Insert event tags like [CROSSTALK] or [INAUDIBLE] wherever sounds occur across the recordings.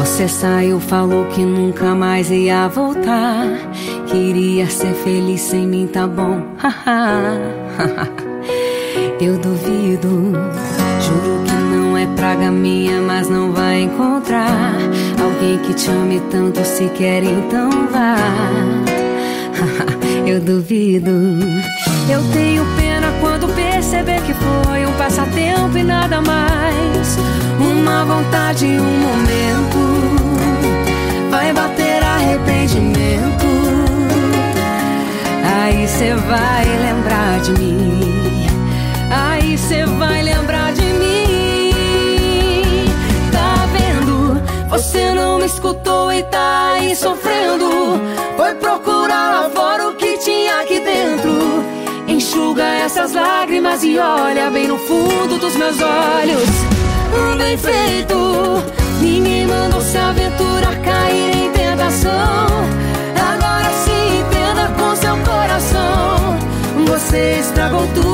Você saiu, falou que nunca mais ia voltar. Queria ser feliz sem mim, tá bom? [LAUGHS] Eu duvido, juro que não é praga minha, mas não vai encontrar alguém que te ame tanto. Se quer, então vá. [LAUGHS] Eu duvido. Eu tenho pena quando perceber que foi um passatempo e nada mais. Uma vontade, um momento vai bater arrependimento. Aí cê vai lembrar de mim. Aí cê vai lembrar de mim. Tá aí sofrendo. Foi procurar lá fora o que tinha aqui dentro. Enxuga essas lágrimas e olha bem no fundo dos meus olhos. Bem feito. Ninguém mandou se aventurar, cair em tentação. Agora se entenda com seu coração. Você estragou tudo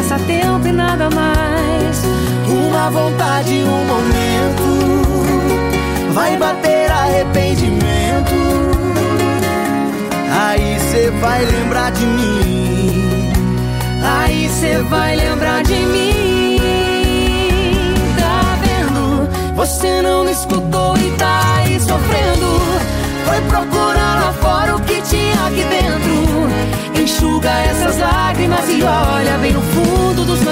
passatempo e nada mais. Uma vontade, um momento Vai bater arrependimento Aí cê vai lembrar de mim Aí cê vai lembrar de mim. Tá vendo? Você não me escutou e tá aí sofrendo. Foi procurar lágrimas e olha bem no fundo dos meus